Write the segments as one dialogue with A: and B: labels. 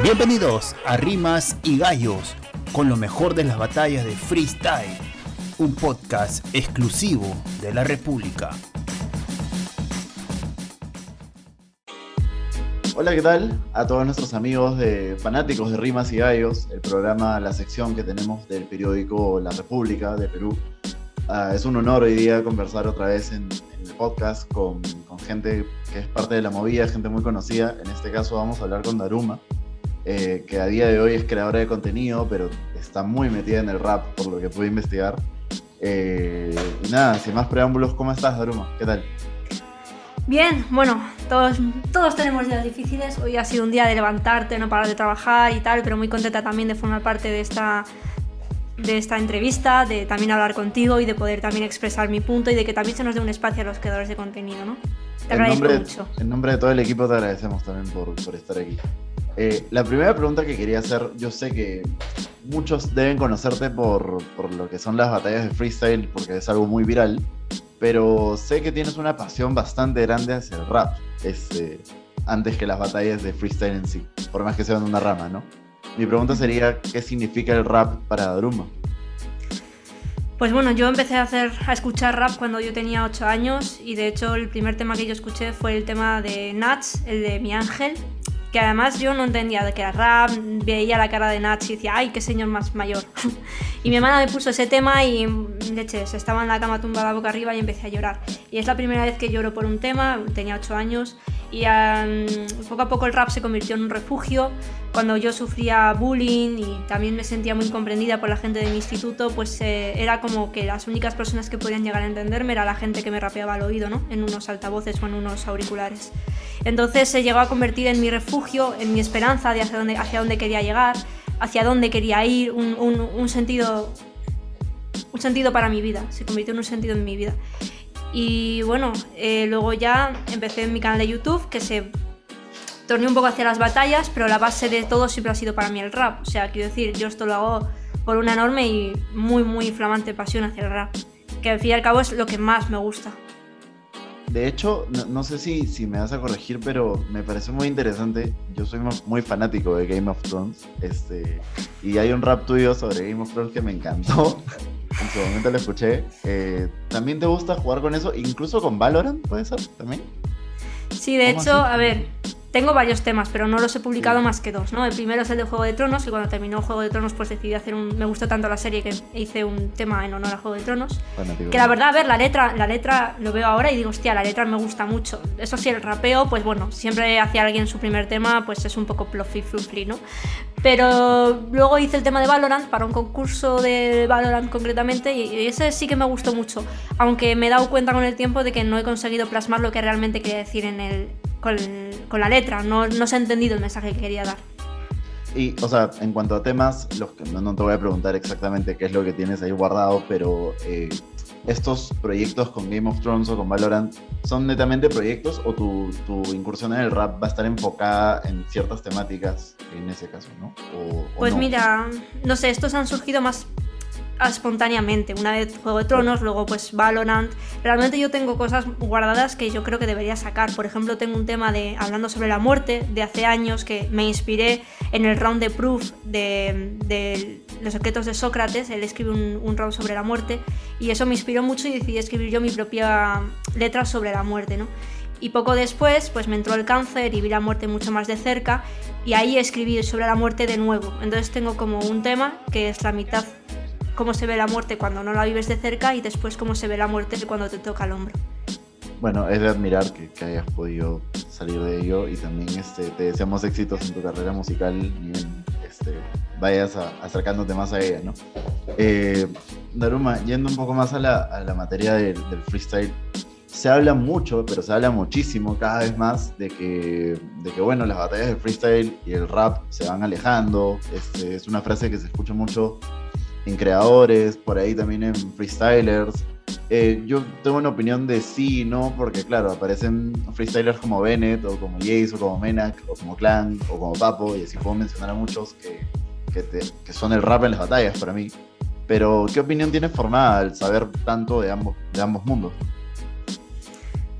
A: Bienvenidos a Rimas y Gallos, con lo mejor de las batallas de freestyle, un podcast exclusivo de la República.
B: Hola, ¿qué tal? A todos nuestros amigos de fanáticos de Rimas y Gallos, el programa, la sección que tenemos del periódico La República de Perú. Ah, es un honor hoy día conversar otra vez en, en el podcast con, con, gente que es parte de la movida, gente muy conocida. En este caso vamos a hablar con Daruma, eh, que a día de hoy es creadora de contenido, pero está muy metida en el rap, por lo que pude investigar. Eh, y nada, sin más preámbulos, ¿cómo estás, Daruma? ¿Qué tal?
C: Bien, bueno, todos, todos tenemos días difíciles. Hoy ha sido un día de levantarte, no parar de trabajar y tal, pero muy contenta también de formar parte de esta, de esta entrevista, de también hablar contigo y de poder también expresar mi punto y de que también se nos dé un espacio a los creadores de contenido, ¿no?
B: Te agradezco nombre, mucho. En nombre de todo el equipo te agradecemos también por, por estar aquí. Eh, la primera pregunta que quería hacer, yo sé que muchos deben conocerte por, por lo que son las batallas de freestyle, porque es algo muy viral, pero sé que tienes una pasión bastante grande hacia el rap, este, antes que las batallas de freestyle en sí, por más que sean una rama, ¿no? Mi pregunta sería, ¿qué significa el rap para Daruma?
C: Pues bueno, yo empecé a, hacer, a escuchar rap cuando yo tenía 8 años y de hecho el primer tema que yo escuché fue el tema de Nats, el de Mi Ángel, que además yo no entendía de qué era rap, veía la cara de Nach y decía, ay, qué señor más mayor. y mi hermana me puso ese tema y, leches, estaba en la cama tumbada boca arriba y empecé a llorar. Y es la primera vez que lloro por un tema, tenía 8 años, y poco a poco el rap se convirtió en un refugio. Cuando yo sufría bullying y también me sentía muy incomprendida por la gente de mi instituto, pues eh, era como que las únicas personas que podían llegar a entenderme era la gente que me rapeaba al oído, ¿no? En unos altavoces o en unos auriculares. Entonces se llegó a convertir en mi refugio, en mi esperanza de hacia dónde, hacia dónde quería llegar, hacia dónde quería ir, un, un, un, sentido, un sentido para mi vida, se convirtió en un sentido en mi vida. Y bueno, eh, luego ya empecé en mi canal de YouTube, que se torneó un poco hacia las batallas, pero la base de todo siempre ha sido para mí el rap. O sea, quiero decir, yo esto lo hago por una enorme y muy, muy flamante pasión hacia el rap, que al fin y al cabo es lo que más me gusta.
B: De hecho, no, no, sé si, si me vas a corregir, pero me parece muy interesante. Yo soy muy fanático de Game of Thrones. Este, y hay un rap tuyo sobre Game of Thrones que me encantó. en su momento lo escuché. Eh, ¿También te gusta jugar con eso? Incluso con Valorant, ¿puede ser? ¿También?
C: Sí, de hecho, así? a ver, tengo varios temas, pero no los he publicado más que dos, ¿no? El primero es el de Juego de Tronos, y cuando terminó Juego de Tronos, pues decidí hacer un... Me gustó tanto la serie que hice un tema en honor a Juego de Tronos. Bueno, que la verdad, a ver, la letra, la letra lo veo ahora y digo, hostia, la letra me gusta mucho. Eso sí, el rapeo, pues bueno, siempre hacía alguien su primer tema, pues es un poco plofi flufli, ¿no? Pero luego hice el tema de Valorant para un concurso de Valorant concretamente y ese sí que me gustó mucho, aunque me he dado cuenta con el tiempo de que no he conseguido plasmar lo que realmente quería decir en el, con, con, la letra, no, no, se ha entendido el mensaje que quería dar.
B: Y, o sea, en cuanto a temas, los que, no, no, te voy a preguntar exactamente qué es lo que tienes ahí guardado, pero eh, estos proyectos con Game of Thrones o con Valorant, ¿son netamente proyectos o tu, tu, incursión en el rap va a estar enfocada en ciertas temáticas en ese caso, no? O,
C: pues
B: no?
C: mira, no sé, estos han surgido más espontáneamente. Una vez Juego de Tronos, luego pues Valorant. Realmente yo tengo cosas guardadas que yo creo que debería sacar. Por ejemplo, tengo un tema de hablando sobre la muerte de hace años que me inspiré en el round de proof de, de los secretos de Sócrates. Él escribe un, un, round sobre la muerte y eso me inspiró mucho y decidí escribir yo mi propia letra sobre la muerte, ¿no? Y poco después, pues me entró el cáncer y vi la muerte mucho más de cerca y ahí escribí sobre la muerte de nuevo. Entonces tengo como un tema que es la mitad cómo se ve la muerte cuando no la vives de cerca y después cómo se ve la muerte cuando te toca el hombro.
B: Bueno, es de admirar que, que hayas podido salir de ello y también este, te deseamos éxitos en tu carrera musical y este, vayas a, acercándote más a ella, ¿no? Eh, Daruma, yendo un poco más a la, a la materia del, del, freestyle, se habla mucho, pero se habla muchísimo cada vez más de que, de que bueno, las batallas de freestyle y el rap se van alejando. Este, es una frase que se escucha mucho en creadores, por ahí también en freestylers. Eh, yo tengo una opinión de sí y no, porque claro, aparecen freestylers como Bennett, o como Jace, o como Menak, o como Clan, o como Papo, y así puedo mencionar a muchos que, que son el rap en las batallas para mí. Pero, ¿qué opinión tienes formada al saber tanto de ambos, de ambos mundos?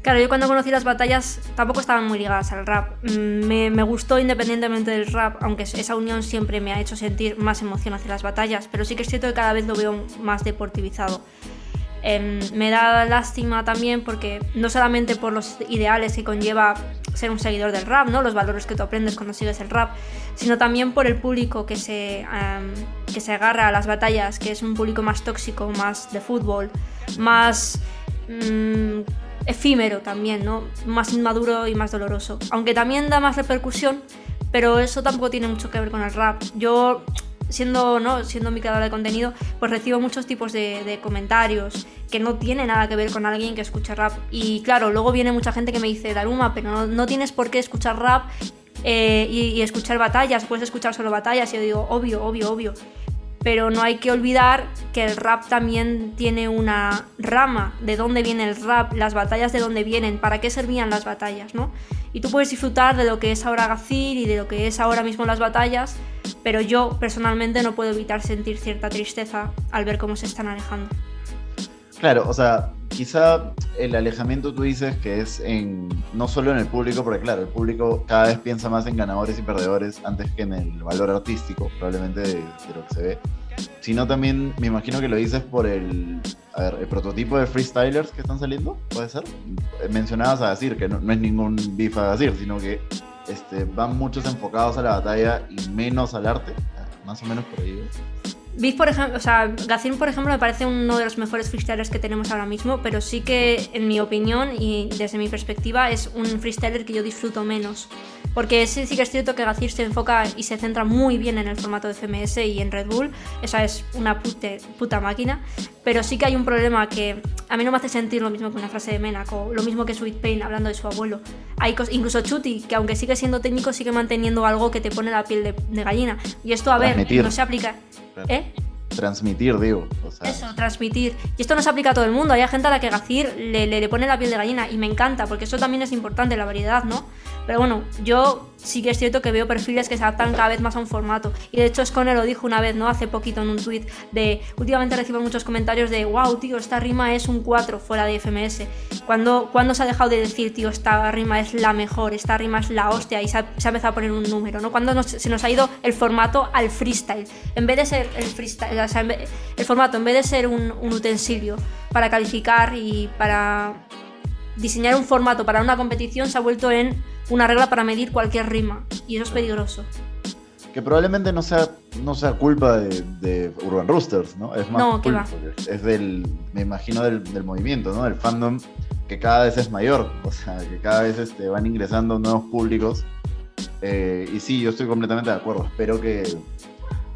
C: Claro, yo cuando conocí las batallas tampoco estaban muy ligadas al rap. Mm, me, me, gustó independientemente del rap, aunque esa unión siempre me ha hecho sentir más emoción hacia las batallas, pero sí que es cierto que cada vez lo veo más deportivizado. Eh, me da lástima también porque no solamente por los ideales que conlleva ser un seguidor del rap, ¿no? los valores que tú aprendes cuando sigues el rap, sino también por el público que se, um, que se agarra a las batallas, que es un público más tóxico, más de fútbol, más... Mmm, efímero también, ¿no? Más inmaduro y más doloroso. Aunque también da más repercusión, pero eso tampoco tiene mucho que ver con el rap. Yo, siendo, ¿no? siendo mi creadora de contenido, pues recibo muchos tipos de, comentarios que no tienen nada que ver con alguien que escucha rap. Y claro, luego viene mucha gente que me dice, Daruma, pero no, no tienes por qué escuchar rap eh, y, y escuchar batallas, puedes escuchar solo batallas. Y yo digo, obvio, obvio, obvio pero no hay que olvidar que el rap también tiene una rama de dónde viene el rap, las batallas de dónde vienen, para qué servían las batallas, ¿no? Y tú puedes disfrutar de lo que es ahora Gazir y de lo que es ahora mismo las batallas, pero yo personalmente no puedo evitar sentir cierta tristeza al ver cómo se están alejando.
B: Claro, o sea, quizá el alejamiento tú dices que es en no solo en el público, porque claro, el público cada vez piensa más en ganadores y perdedores antes que en el valor artístico, probablemente de, de lo que se ve, sino también me imagino que lo dices por el, el prototipo de freestylers que están saliendo, puede ser. Mencionabas a decir que no, es ningún beef a decir, sino que este, van muchos enfocados a la batalla y menos al arte, más o menos por ahí.
C: Beef, por ejemplo, o sea, por ejemplo, me parece uno de los mejores freestylers que tenemos ahora mismo, pero sí que, en mi opinión y desde mi perspectiva, es un freestyler que yo disfruto menos. Porque sí, sí que es cierto que Gacir se enfoca y se centra muy bien en el formato de FMS y en Red Bull, esa es una puta máquina, pero sí que hay un problema que a mí no me hace sentir lo mismo que una frase de Menaco, lo mismo que Sweet Pain hablando de su abuelo. Hay incluso Chuti, que aunque sigue siendo técnico, sigue manteniendo algo que te pone la piel de, de gallina. Y esto, a ver, no se aplica. ¿Eh?
B: Transmitir, digo. O sea...
C: Eso, transmitir. Y esto no se aplica a todo el mundo. Hay gente a la que Gacir le, le, le, pone la piel de gallina y me encanta, porque eso también es importante, la variedad, ¿no? Pero bueno, yo sí que es cierto que veo perfiles que se adaptan cada vez más a un formato. Y de hecho, Scone lo dijo una vez, ¿no? Hace poquito en un tweet de. Últimamente recibo muchos comentarios de, wow, tío, esta rima es un 4 fuera de FMS. cuando cuando se ha dejado de decir, tío, esta rima es la mejor, esta rima es la hostia? Y se ha, empezado a poner un número, ¿no? Cuando se nos ha ido el formato al freestyle. En vez de ser el freestyle, o sea, vez, el formato, en vez de ser un utensilio para calificar y para diseñar un formato para una competición, se ha vuelto en una regla para medir cualquier rima y eso es peligroso.
B: Que probablemente no sea, no sea culpa de, de Urban Roosters, ¿no? Es más
C: no,
B: culpa, es del, me imagino, del, del, movimiento, ¿no? Del fandom que cada vez es mayor, o sea, que cada vez este, van ingresando nuevos públicos. Eh, y sí, yo estoy completamente de acuerdo. Espero que,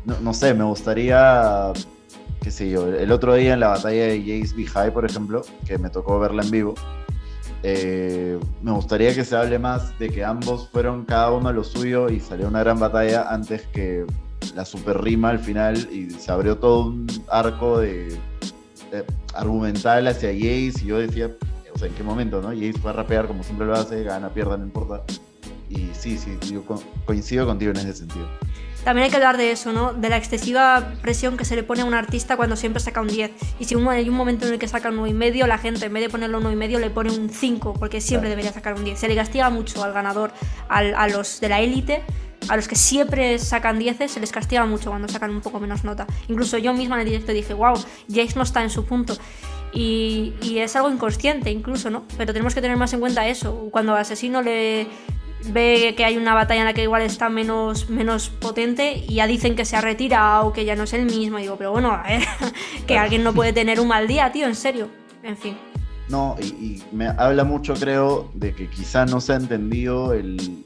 B: no, no, sé, me gustaría, qué sé yo, el otro día en la batalla de Jace B. High, por ejemplo, que me tocó verla en vivo, eh, me gustaría que se hable más de que ambos fueron cada uno a lo suyo y salió una gran batalla antes que la super rima al final y se abrió todo un arco de, argumental hacia Jace y yo decía, o sea, ¿en qué momento, no? Jace fue a rapear como siempre lo hace, gana, pierda, no importa. Y sí, sí, yo co coincido contigo en ese sentido.
C: También hay que hablar de eso, ¿no? De la excesiva presión que se le pone a un artista cuando siempre saca un 10. Y si hay un momento en el que saca un 9,5, la gente en vez de ponerlo un 9,5 le pone un 5, porque siempre claro. debería sacar un 10. Se le castiga mucho al ganador, al, a los de la élite, a los que siempre sacan 10 se les castiga mucho cuando sacan un poco menos nota. Incluso yo misma en el directo dije, wow, Jace no está en su punto. Y, y, es algo inconsciente incluso, ¿no? Pero tenemos que tener más en cuenta eso. Cuando a Asesino le, ve que hay una batalla en la que igual está menos, menos potente y ya dicen que se ha retirado, que ya no es el mismo. Y digo, pero bueno, a ver, que claro. alguien no puede tener un mal día, tío, en serio. En fin.
B: No, y, y me habla mucho, creo, de que quizá no se ha entendido el,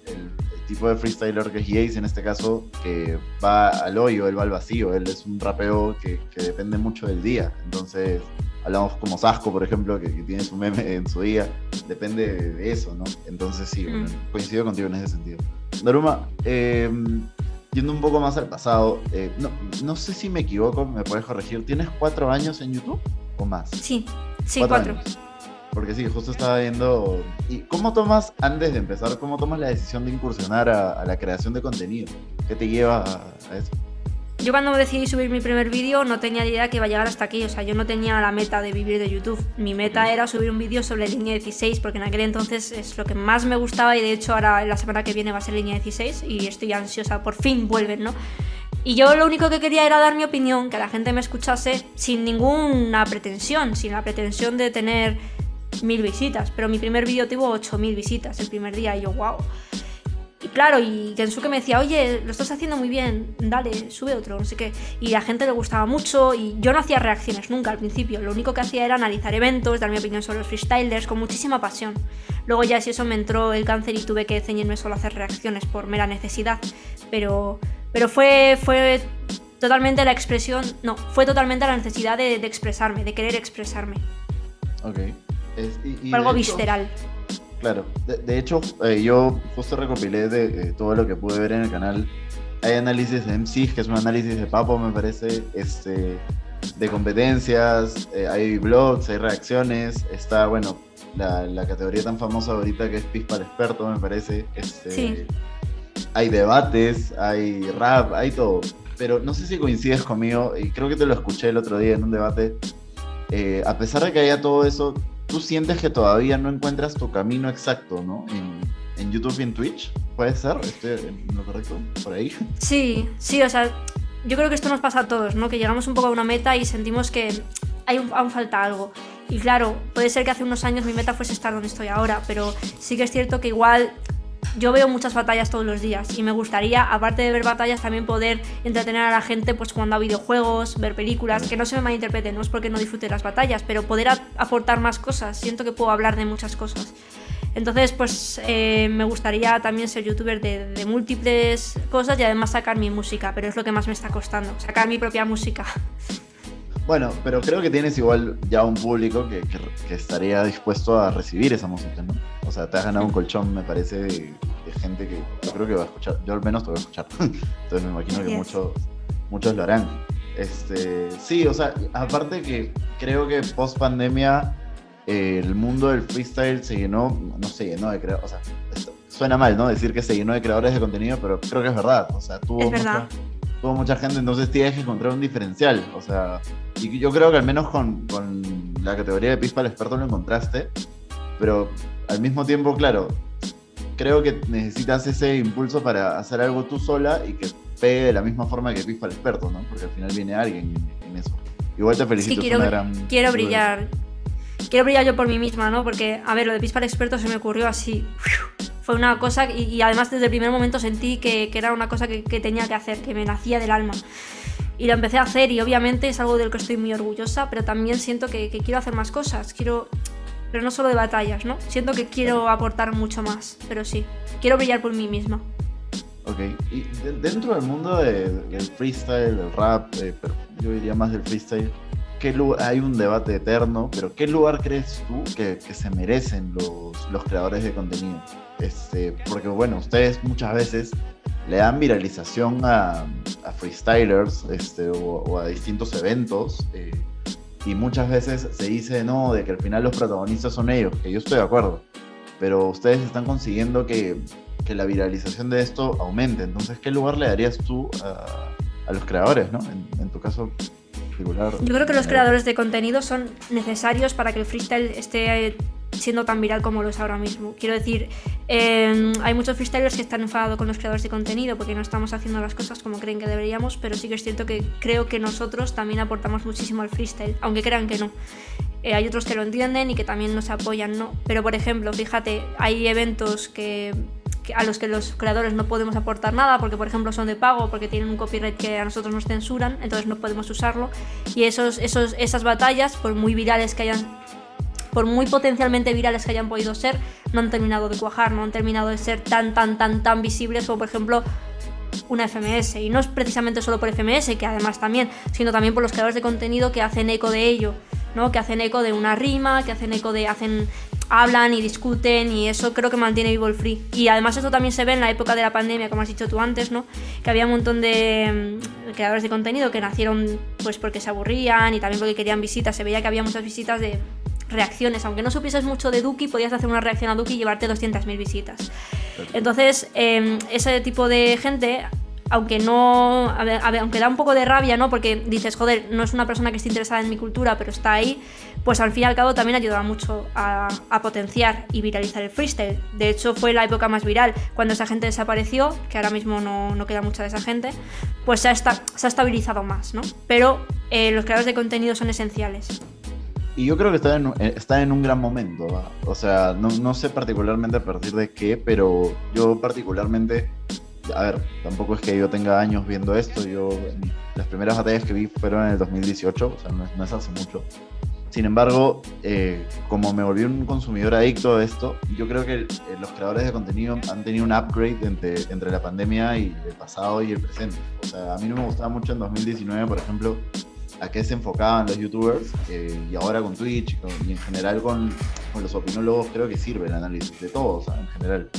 B: tipo de freestyler que es Yace, en este caso, que va al hoyo, él va al vacío, él es un rapeo que, que depende mucho del día. Entonces, hablamos como Sasco, por ejemplo, que, que, tiene su meme en su día, depende de, eso, ¿no? Entonces sí, mm. bueno, coincido contigo en ese sentido. Daruma, eh, yendo un poco más al pasado, eh, no, no, sé si me equivoco, me puedes corregir, ¿tienes cuatro años en YouTube o más?
C: Sí, sí, cuatro. cuatro.
B: Porque sí, justo estaba viendo... ¿Y cómo tomas, antes de empezar, cómo tomas la decisión de incursionar a, a la creación de contenido? ¿Qué te lleva a, a eso?
C: Yo cuando decidí subir mi primer vídeo no tenía idea que iba a llegar hasta aquí, o sea, yo no tenía la meta de vivir de YouTube. Mi meta era subir un vídeo sobre línea 16, porque en aquel entonces es lo que más me gustaba y de hecho ahora la semana que viene va a ser línea 16 y estoy ansiosa, por fin vuelven, ¿no? Y yo lo único que quería era dar mi opinión, que la gente me escuchase sin ninguna pretensión, sin la pretensión de tener mil visitas. Pero mi primer vídeo tuvo 8000 visitas el primer día y yo, wow. Claro, y Kensuke me decía, oye, lo estás haciendo muy bien, dale, sube otro, no sé qué. Y a la gente le gustaba mucho y yo no hacía reacciones nunca al principio. Lo único que hacía era analizar eventos, dar mi opinión sobre los freestylers con muchísima pasión. Luego ya si eso me entró el cáncer y tuve que ceñirme solo a hacer reacciones por mera necesidad. Pero, pero fue, fue totalmente la expresión, no, fue totalmente la necesidad de, expresarme, de querer expresarme.
B: Ok.
C: algo visceral.
B: Claro, de, hecho, eh, yo justo recopilé de todo lo que pude ver en el canal. Hay análisis de MCs, que es un análisis de Papo, me parece, este, de competencias, eh, hay blogs, hay reacciones, está, bueno, la, categoría tan famosa ahorita que es Pispa el experto, me parece. Este, sí. Hay debates, hay rap, hay todo. Pero no sé si coincides conmigo, y creo que te lo escuché el otro día en un debate. Eh, a pesar de que haya todo eso, tú sientes que todavía no encuentras tu camino exacto, ¿no? En, YouTube y en Twitch, ¿puede ser? ¿Estoy en lo correcto? ¿Por ahí?
C: Sí, sí, o sea, yo creo que esto nos pasa a todos, ¿no? Que llegamos un poco a una meta y sentimos que aún falta algo. Y claro, puede ser que hace unos años mi meta fuese estar donde estoy ahora, pero sí que es cierto que igual yo veo muchas batallas todos los días y me gustaría, aparte de ver batallas, también poder entretener a la gente pues cuando a videojuegos, ver películas, que no se me malinterpreten, no es porque no disfrute las batallas, pero poder aportar más cosas, siento que puedo hablar de muchas cosas. Entonces, pues eh, me gustaría también ser youtuber de, múltiples cosas y además sacar mi música, pero es lo que más me está costando, sacar mi propia música.
B: Bueno, pero creo que tienes igual ya un público que, que estaría dispuesto a recibir esa música, ¿no? O sea, te has ganado un colchón, me parece, de, gente que yo creo que va a escuchar. Yo al menos te voy a escuchar. Entonces me imagino que muchos, muchos lo harán. Este, sí, o sea, aparte que creo que post pandemia eh, el mundo del freestyle se llenó, no se llenó de creadores, o sea, suena mal, ¿no? Decir que se llenó de creadores de contenido, pero creo que es verdad. O sea, tuvo, mucha, tuvo mucha gente, entonces tienes que encontrar un diferencial. O sea, y yo creo que al menos con, con la categoría de Pispa el experto lo encontraste, pero al mismo tiempo, claro, creo que necesitas ese impulso para hacer algo tú sola y que pegue de la misma forma que Pispa el experto, ¿no? Porque al final viene alguien en, eso. Igual te felicito.
C: Sí, quiero,
B: una gran
C: quiero brillar. Quiero brillar yo por mí misma, ¿no? Porque, a ver, lo de Pispa el experto se me ocurrió así. Fue una cosa y, además desde el primer momento sentí que, era una cosa que, tenía que hacer, que me nacía del alma. Y lo empecé a hacer y obviamente es algo del que estoy muy orgullosa, pero también siento que, que quiero hacer más cosas. Quiero, pero no solo de batallas, ¿no? Siento que quiero aportar mucho más, pero sí, quiero brillar por mí misma.
B: Ok, y dentro del mundo del freestyle, del rap, eh, pero yo diría más del freestyle, ¿qué hay un debate eterno, pero ¿qué lugar crees tú que, se merecen los, los, creadores de contenido? Este, porque bueno, ustedes muchas veces le dan viralización a, a freestylers este, o, a distintos eventos. Eh, y muchas veces se dice, no, de que al final los protagonistas son ellos, que yo estoy de acuerdo, pero ustedes están consiguiendo que, que la viralización de esto aumente. Entonces, ¿qué lugar le darías tú a, a los creadores, ¿no? En, en, tu caso particular.
C: Yo creo que los creadores de contenido son necesarios para que el freestyle esté siendo tan viral como lo es ahora mismo. Quiero decir, em, hay muchos freestylers que están enfadados con los creadores de contenido porque no estamos haciendo las cosas como creen que deberíamos, pero sí que es cierto que creo que nosotros también aportamos muchísimo al freestyle, aunque crean que no. Eh, hay otros que lo entienden y que también nos apoyan, ¿no? Pero por ejemplo, fíjate, hay eventos que a los que los creadores no podemos aportar nada porque por ejemplo son de pago porque tienen un copyright que a nosotros nos censuran entonces no podemos usarlo y esos, esos, esas batallas por muy virales que hayan por muy potencialmente virales que hayan podido ser, no han terminado de cuajar, no han terminado de ser tan, tan, tan, tan visibles como por ejemplo una FMS. Y no es precisamente solo por FMS, que además también, sino también por los creadores de contenido que hacen eco de ello, ¿no? Que hacen eco de una rima, que hacen eco de. hacen. hablan y discuten y eso creo que mantiene vivo el free. Y además eso también se ve en la época de la pandemia, como has dicho tú antes, ¿no? Que había un montón de mm, creadores de contenido que nacieron pues porque se aburrían y también porque querían visitas. Se veía que había muchas visitas de reacciones. Aunque no supieses mucho de Duki, podías hacer una reacción a Duki y llevarte 200.000 visitas. Entonces, em, ese tipo de gente aunque no, a ver, aunque da un poco de rabia, ¿no? Porque dices, joder, no es una persona que esté interesada en mi cultura, pero está ahí, pues al fin y al cabo también ayuda mucho a, potenciar y viralizar el freestyle. De hecho, fue la época más viral. Cuando esa gente desapareció, que ahora mismo no, queda mucha de esa gente, pues se ha, se ha estabilizado más, ¿no? Pero eh, los creadores de contenido son esenciales.
B: Y yo creo que está en, eh, está en un gran momento. O sea, no, no sé particularmente a partir de qué, pero yo particularmente a ver, tampoco es que yo tenga años viendo esto, yo las primeras batallas que vi fueron en el 2018, o sea, no es, hace mucho. Sin embargo, eh, como me volví un consumidor adicto a esto, yo creo que eh, los creadores de contenido han tenido un upgrade entre, entre la pandemia y el pasado y el presente. O sea, a mí no me gustaba mucho en 2019, por ejemplo, a qué se enfocaban los youtubers y ahora con Twitch y en general con, con, los opinólogos creo que sirve el análisis de todos en general.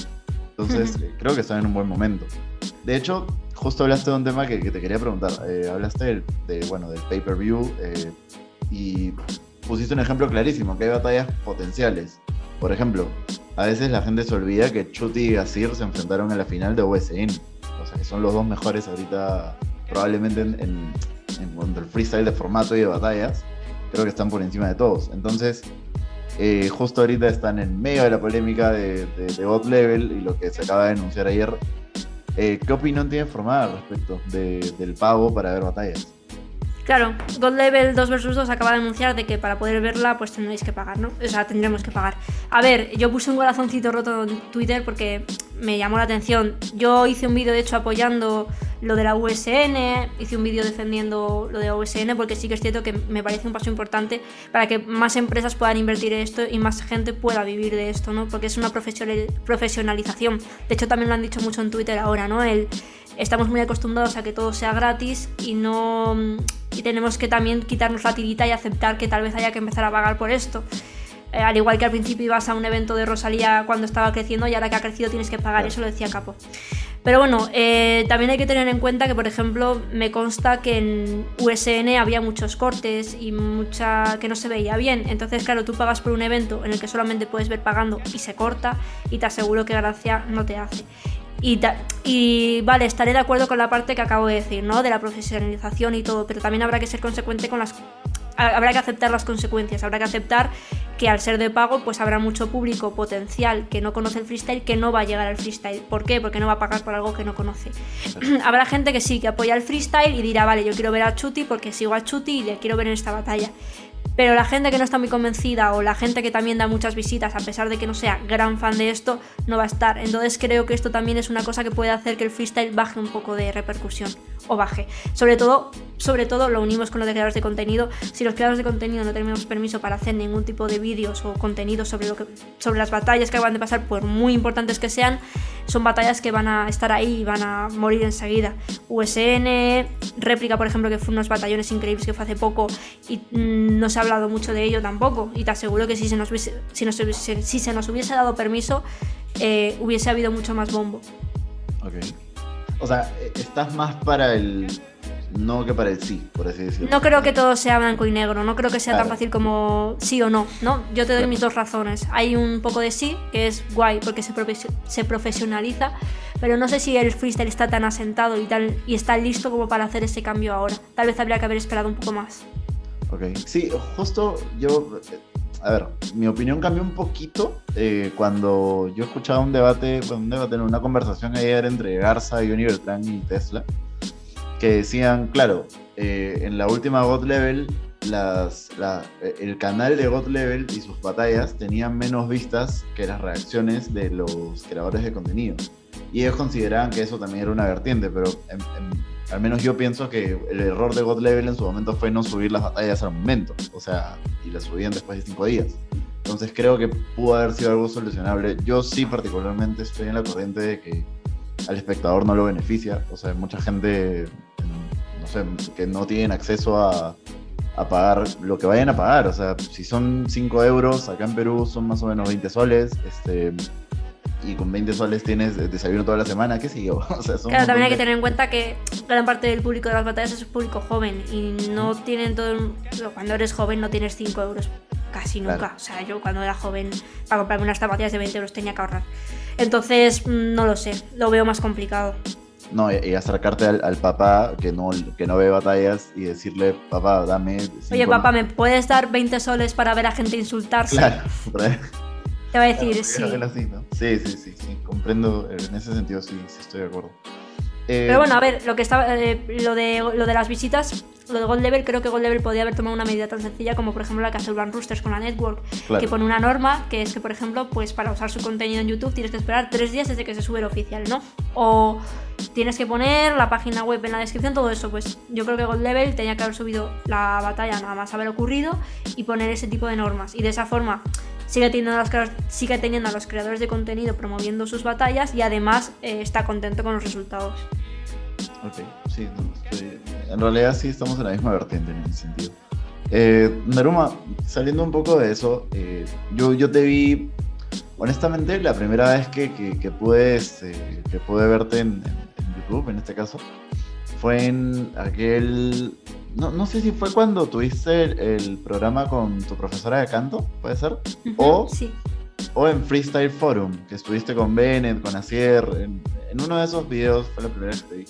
B: Entonces, eh, creo que están en un buen momento. De hecho, justo hablaste de un tema que, te quería preguntar. Eh, hablaste de, bueno, del pay-per-view eh, y pusiste un ejemplo clarísimo, que hay batallas potenciales. Por ejemplo, a veces la gente se olvida que Chuti y Gasir se enfrentaron en la final de USN. O sea, que son los dos mejores ahorita, probablemente en, en, en cuanto al freestyle de formato y de batallas. Creo que están por encima de todos. Entonces, eh, justo ahorita están en medio de la polémica de, de, God Level y lo que se acaba de denunciar ayer. Eh, ¿Qué opinión tiene formada respecto del pago para ver batallas?
C: Claro, God Level 2 vs 2 acaba de anunciar de que para poder verla pues tendréis que pagar, ¿no? O sea, tendremos que pagar. A ver, yo puse un corazoncito roto en Twitter porque me llamó la atención. Yo hice un vídeo de hecho apoyando lo de la USN, hice un vídeo defendiendo lo de la USN porque sí que es cierto que me parece un paso importante para que más empresas puedan invertir en esto y más gente pueda vivir de esto, ¿no? Porque es una profesionalización. De hecho también lo han dicho mucho en Twitter ahora, ¿no? El, estamos muy acostumbrados a que todo sea gratis y no y tenemos que también quitarnos la tirita y aceptar que tal vez haya que empezar a pagar por esto. Eh, al igual que al principio ibas a un evento de Rosalía cuando estaba creciendo y ahora que ha crecido tienes que pagar, eso lo decía Capo. Pero bueno, eh, también hay que tener en cuenta que, por ejemplo, me consta que en USN había muchos cortes y mucha que no se veía bien. Entonces, claro, tú pagas por un evento en el que solamente puedes ver pagando y se corta y te aseguro que gracia no te hace. Y, y, vale, estaré de acuerdo con la parte que acabo de decir, ¿no? De la profesionalización y todo, pero también habrá que ser consecuente con las habrá que aceptar las consecuencias, habrá que aceptar que al ser de pago pues habrá mucho público potencial que no conoce el freestyle que no va a llegar al freestyle. ¿Por qué? Porque no va a pagar por algo que no conoce. habrá gente que sí, que apoya el freestyle y dirá, vale, yo quiero ver a Chuti porque sigo a Chuti y le quiero ver en esta batalla. Pero la gente que no está muy convencida o la gente que también da muchas visitas, a pesar de que no sea gran fan de esto, no va a estar. Entonces creo que esto también es una cosa que puede hacer que el freestyle baje un poco de repercusión o baje. Sobre todo, sobre todo lo unimos con los de creadores de contenido. Si los creadores de contenido no tenemos permiso para hacer ningún tipo de vídeos o contenido sobre, lo que, sobre las batallas que van de pasar, por muy importantes que sean, son batallas que van a estar ahí y van a morir enseguida. USN, réplica, por ejemplo, que fue unos batallones increíbles que fue hace poco y mm, no se ha hablado mucho de ello tampoco. Y te aseguro que si se nos hubiese, si se nos hubiese dado permiso, eh, hubiese habido mucho más bombo.
B: Ok. O sea, eh, estás más para el no que para el sí, por así decirlo.
C: No creo que todo sea blanco y negro, no creo que sea tan fácil como sí o no, ¿no? Yo te doy mis dos razones. Hay un poco de sí, que es guay porque se, se profesionaliza, pero no sé si el freestyle está tan asentado y, tal, y está listo como para hacer ese cambio ahora. Tal vez habría que haber esperado un poco más.
B: Ok, sí, justo yo, a ver, mi opinión cambió un poquito eh, cuando yo escuchaba un debate, un debate, una conversación ayer entre Garza, Johnny Beltrán y Tesla que decían, claro, eh, en la última God Level, eh, el canal de God Level y sus batallas tenían menos vistas que las reacciones de los creadores de contenido. Y ellos consideraban que eso también era una vertiente, pero al menos yo pienso que el error de God Level en su momento fue no subir las batallas al momento, o sea, y las subían después de cinco días. Entonces creo que pudo haber sido algo solucionable. Yo sí particularmente estoy en la corriente de que al espectador no lo beneficia. O sea, mucha gente, no sé, que no tienen acceso a, a pagar lo que vayan a pagar. O sea, si son 5 euros, acá en Perú son más o menos 20 soles. Este, y con 20 soles tienes desayuno toda la semana, qué sé yo. O sea,
C: claro, también hay que tener en cuenta que gran parte del público de las batallas es un público joven y no tienen todo. Cuando eres joven no tienes 5 euros casi nunca. O sea, yo cuando era joven para comprarme unas zapatillas de 20 euros tenía que ahorrar. Entonces, mm, no lo sé, lo veo más complicado.
B: no, y acercarte al, papá que no, que no ve batallas y decirle, papá, dame...
C: Oye, papá, ¿me puedes dar 20 soles para ver a gente insultarse? Claro, te va a decir, sí.
B: sí. sí. Sí, sí, comprendo, en ese sentido sí, sí estoy de acuerdo.
C: Pero bueno, a ver, lo que estaba, eh, lo, de, lo de las visitas, lo de Gold Level, creo que Gold Level podría haber tomado una medida tan sencilla como, por ejemplo, la que hace Urban Roosters con la Network, que pone una norma que es que, por ejemplo, pues para usar su contenido en YouTube tienes que esperar tres días desde que se sube el oficial, ¿no? O tienes que poner la página web en la descripción, todo eso. Pues yo creo que Gold Level tenía que haber subido la batalla nada más haber ocurrido y poner ese tipo de normas. Y de esa forma sigue teniendo, a los, sigue teniendo a los creadores de contenido promoviendo sus batallas y además eh, está contento con los resultados.
B: Ok, sí, en realidad sí estamos en la misma vertiente en ese sentido. Eh, Naruma, saliendo un poco de eso, eh, yo, yo te vi, honestamente, la primera vez que, que, pude, este, que pude verte en, YouTube, en este caso, fue en aquel no, no, sé si fue cuando tuviste el, programa con tu profesora de canto, ¿puede ser? o,
C: sí.
B: o en Freestyle Forum, que estuviste con Bennett, con Asier. En, uno de esos videos fue la primera vez que te vi.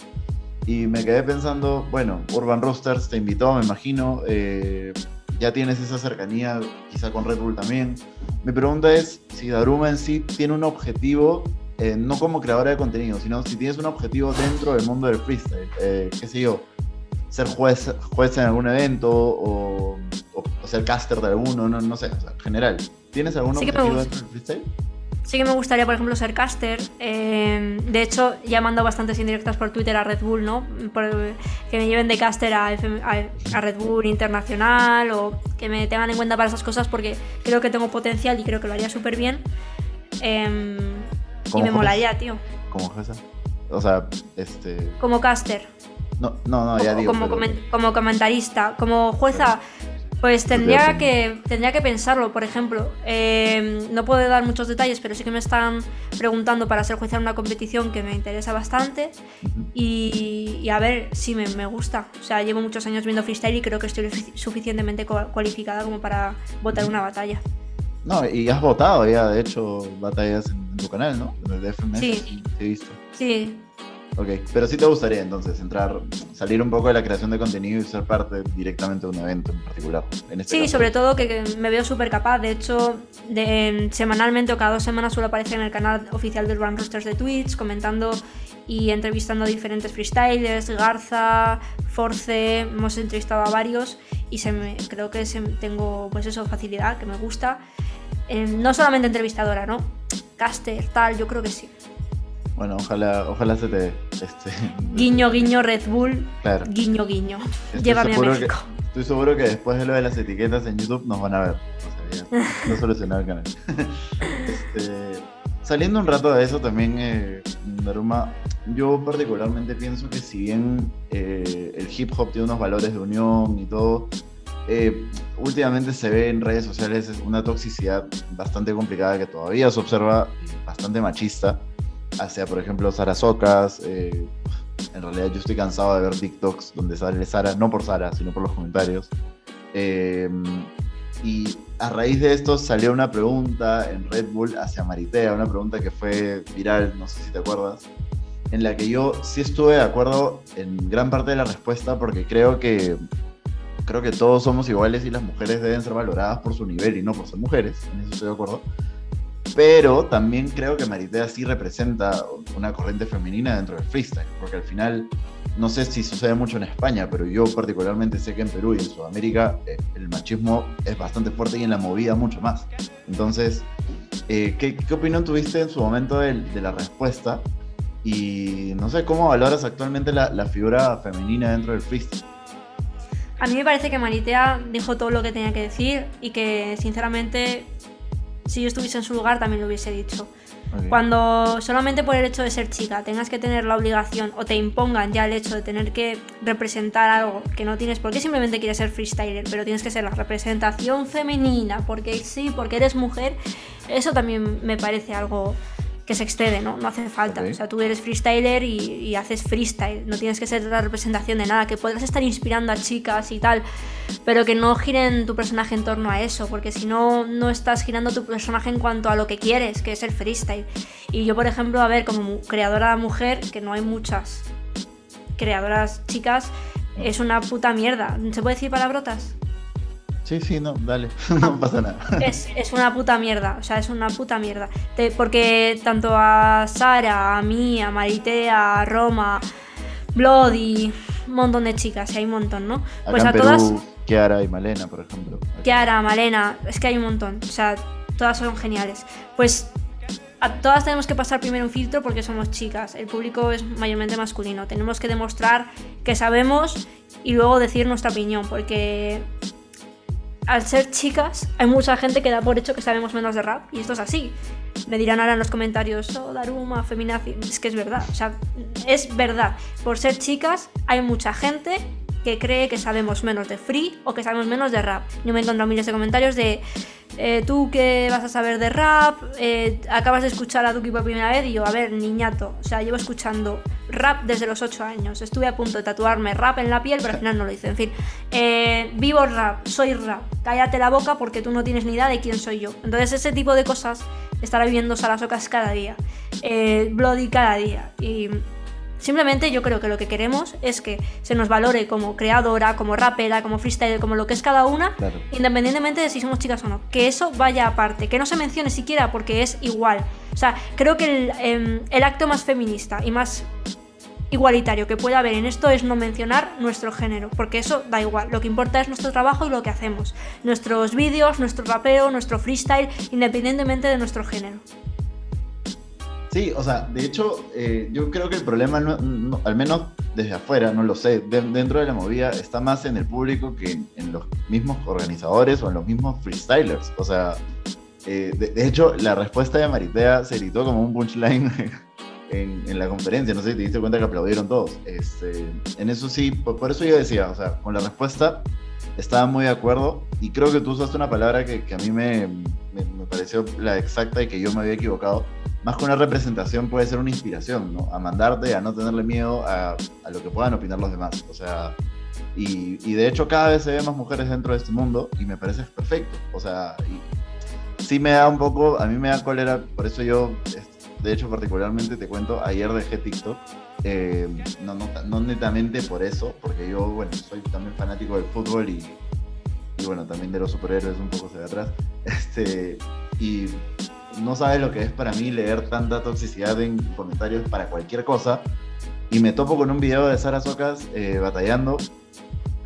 B: Y me quedé pensando, bueno, Urban Roosters te invitó, me imagino. Eh, ya tienes esa cercanía, quizá con Red Bull también. Mi pregunta es si Daruma en sí tiene un objetivo, eh, no como creadora de contenido, sino si tienes un objetivo dentro del mundo del freestyle. Eh, qué sé yo, ser juez, juez en algún evento o, ser caster de alguno, no, no sé, en general. ¿Tienes algún objetivo dentro del freestyle?
C: Sí que me gustaría, por ejemplo, ser caster. Eh, de hecho, ya he mandado bastantes indirectas por Twitter a Red Bull, ¿no? que me lleven de caster a, a, Red Bull Internacional o que me tengan en cuenta para esas cosas porque creo que tengo potencial y creo que lo haría súper bien. Em, y me molaría, tío.
B: ¿Como jueza? O sea, este...
C: Como caster.
B: No, no, no ya digo.
C: Como, como comentarista, como jueza. Pues tendría que, tendría que pensarlo, por ejemplo. Eh, no puedo dar muchos detalles, pero sí que me están preguntando para ser jueza en una competición que me interesa bastante. Y, a ver si me, me, gusta. O sea, llevo muchos años viendo freestyle y creo que estoy suficientemente cualificada como para votar una batalla.
B: No, y has votado ya, de hecho, batallas en, tu canal, ¿no? En el FMS. Sí. visto.
C: Sí,
B: Ok, pero sí te gustaría entonces entrar, salir un poco de la creación de contenido y ser parte directamente de un evento en particular. En
C: este sí, sobre todo que, me veo súper capaz. De hecho, de, semanalmente o cada dos semanas suelo aparecer en el canal oficial de Urban Roosters de Twitch comentando y entrevistando a diferentes freestylers, Garza, Force, hemos entrevistado a varios y se me, creo que se, tengo pues eso, facilidad, que me gusta. Eh, no solamente entrevistadora, ¿no? Caster, tal, yo creo que sí.
B: Bueno, ojalá, ojalá se te. Este,
C: guiño, guiño, Red Bull. Claro. Guiño, guiño. Llévame a México.
B: estoy seguro que después de lo de las etiquetas en YouTube nos van a ver. O sea, ya no solucionado el canal. este, saliendo un rato de eso también, eh, Daruma, yo particularmente pienso que si bien eh, el hip hop tiene unos valores de unión y todo, eh, últimamente se ve en redes sociales una toxicidad bastante complicada que todavía se observa, bastante machista hacia, por ejemplo, Sara Socas. Eh, en realidad yo estoy cansado de ver TikToks donde sale Sara, no por Sara, sino por los comentarios. Em, y a raíz de esto salió una pregunta en Red Bull hacia Maritea, una pregunta que fue viral, no sé si te acuerdas, en la que yo sí estuve de acuerdo en gran parte de la respuesta porque creo que creo que todos somos iguales y las mujeres deben ser valoradas por su nivel y no por ser mujeres, en eso estoy de acuerdo. Pero también creo que Maritea sí representa una corriente femenina dentro del freestyle, porque al final, no sé si sucede mucho en España, pero yo particularmente sé que en Perú y en Sudamérica eh, el machismo es bastante fuerte y en la movida mucho más. Entonces, eh, ¿qué, opinión tuviste en su momento de, la respuesta? Y no sé, ¿cómo valoras actualmente la, la figura femenina dentro del freestyle?
C: A mí me parece que Maritea dijo todo lo que tenía que decir y que sinceramente si yo estuviese en su lugar también lo hubiese dicho. Cuando solamente por el hecho de ser chica tengas que tener la obligación o te impongan ya el hecho de tener que representar algo que no tienes, porque simplemente quieres ser freestyler, pero tienes que ser la representación femenina, porque sí, porque eres mujer, eso también me parece algo que se excede, ¿no? No hace falta. O sea, tú eres freestyler y, haces freestyle. No tienes que ser la representación de nada. Que podrás estar inspirando a chicas y tal, pero que no giren tu personaje en torno a eso, porque si no, no estás girando tu personaje en cuanto a lo que quieres, que es el freestyle. Y yo, por ejemplo, a ver, como creadora mujer, que no hay muchas, creadoras chicas es una puta mierda. ¿Se puede decir palabrotas?
B: Sí, sí, no, dale, no pasa nada.
C: Es, es, una puta mierda, o sea, es una puta mierda. porque tanto a Sara, a mí, a Marité, a Roma, Bloody, un montón de chicas, y hay un montón, ¿no?
B: pues a todas. Kiara y Malena, por ejemplo.
C: Kiara, Malena, es que hay un montón, o sea, todas son geniales. Pues a todas tenemos que pasar primero un filtro porque somos chicas. El público es mayormente masculino. Tenemos que demostrar que sabemos y luego decir nuestra opinión, porque al ser chicas, hay mucha gente que da por hecho que sabemos menos de rap, y esto es así. Me dirán ahora en los comentarios, oh, Daruma, feminazi. Es que es verdad, o sea, es verdad. Por ser chicas, hay mucha gente que cree que sabemos menos de free o que sabemos menos de rap. Yo me he encontrado miles de comentarios de eh, tú que vas a saber de rap, eh, acabas de escuchar a Duki por primera vez y yo, a ver, niñato, o sea, llevo escuchando rap desde los 8 años. Estuve a punto de tatuarme rap en la piel, pero al final no lo hice. En fin, eh, vivo rap, soy rap. Cállate la boca porque tú no tienes ni idea de quién soy yo. Entonces ese tipo de cosas estará viviendo Salasocas cada día, Bloody cada día. Y Simplemente yo creo que lo que queremos es que se nos valore como creadora, como rapera, como freestyle, como lo que es cada una, independientemente de si somos chicas o no. Que eso vaya aparte, que no se mencione siquiera porque es igual. O sea, creo que el, em, el acto más feminista y más igualitario que pueda haber en esto es no mencionar nuestro género, porque eso da igual. Lo que importa es nuestro trabajo y lo que hacemos. Nuestros vídeos, nuestro rapeo, nuestro freestyle, independientemente de nuestro género.
B: Sí, o sea, de hecho, eh, yo creo que el problema, no, al menos desde afuera, no lo sé, dentro de la movida está más en el público que en, los mismos organizadores o en los mismos freestylers. O sea, eh, de, hecho, la respuesta de Maritea se gritó como un punchline en, la conferencia. No sé si te diste cuenta que aplaudieron todos. Este, en eso sí, por, eso yo decía, o sea, con la respuesta estaba muy de acuerdo y creo que tú usaste una palabra que, que a mí me, me, pareció la exacta y que yo me había equivocado más que una representación puede ser una inspiración, ¿no? A mandarte, a no tenerle miedo a, a lo que puedan opinar los demás. O sea, y, y, de hecho cada vez se ven más mujeres dentro de este mundo y me parece perfecto. O sea, y sí me da un poco, a mí me da cólera, por eso yo, de hecho particularmente te cuento, ayer dejé TikTok. Eh, no, no, no, netamente por eso, porque yo, bueno, soy también fanático del fútbol y, y bueno, también de los superhéroes un poco se de atrás. Este, y no sabes lo que es para mí leer tanta toxicidad en comentarios para cualquier cosa. Y me topo con un video de Sara Socas eh, batallando.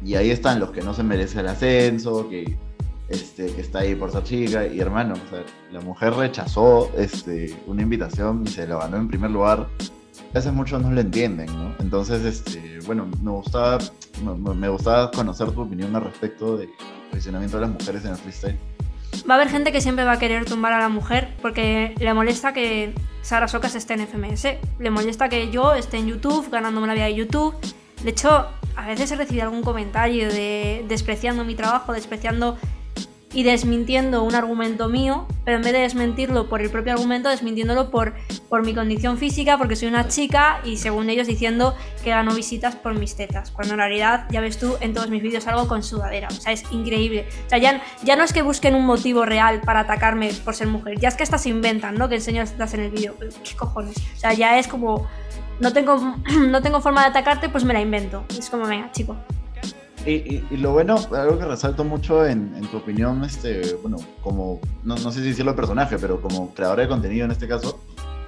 B: Y ahí están los que no se merece el ascenso, que, este, que está ahí por ser chica. Y hermano, la mujer rechazó este, una invitación y se lo ganó en primer lugar. A veces muchos no lo entienden, ¿no? Entonces, este, bueno, me gustaba, me, me gustaba conocer tu opinión al respecto del posicionamiento de las mujeres en el freestyle
C: va a haber gente que siempre va a querer tumbar a la mujer porque le molesta que Sara Socas esté en FMS, le molesta que yo esté en YouTube ganándome la vida de YouTube. De hecho, a veces he recibido algún comentario de despreciando mi trabajo, despreciando y desmintiendo un argumento mío, pero en vez de desmentirlo por el propio argumento, desmintiéndolo por, por mi condición física, porque soy una chica y según ellos diciendo que gano visitas por mis tetas, cuando en realidad, ya ves tú, en todos mis vídeos algo con sudadera, o sea, es increíble. O sea, ya, ya no es que busquen un motivo real para atacarme por ser mujer, ya es que estas se inventan, ¿no? Que enseño las tetas en el vídeo, ¿qué cojones? O sea, ya es como, no tengo, no tengo forma de atacarte, pues me la invento. Es como, venga, chico,
B: y, lo bueno, algo que resalto mucho en, tu opinión, este, bueno, como, no, no sé si decirlo de personaje, pero como creador de contenido en este caso,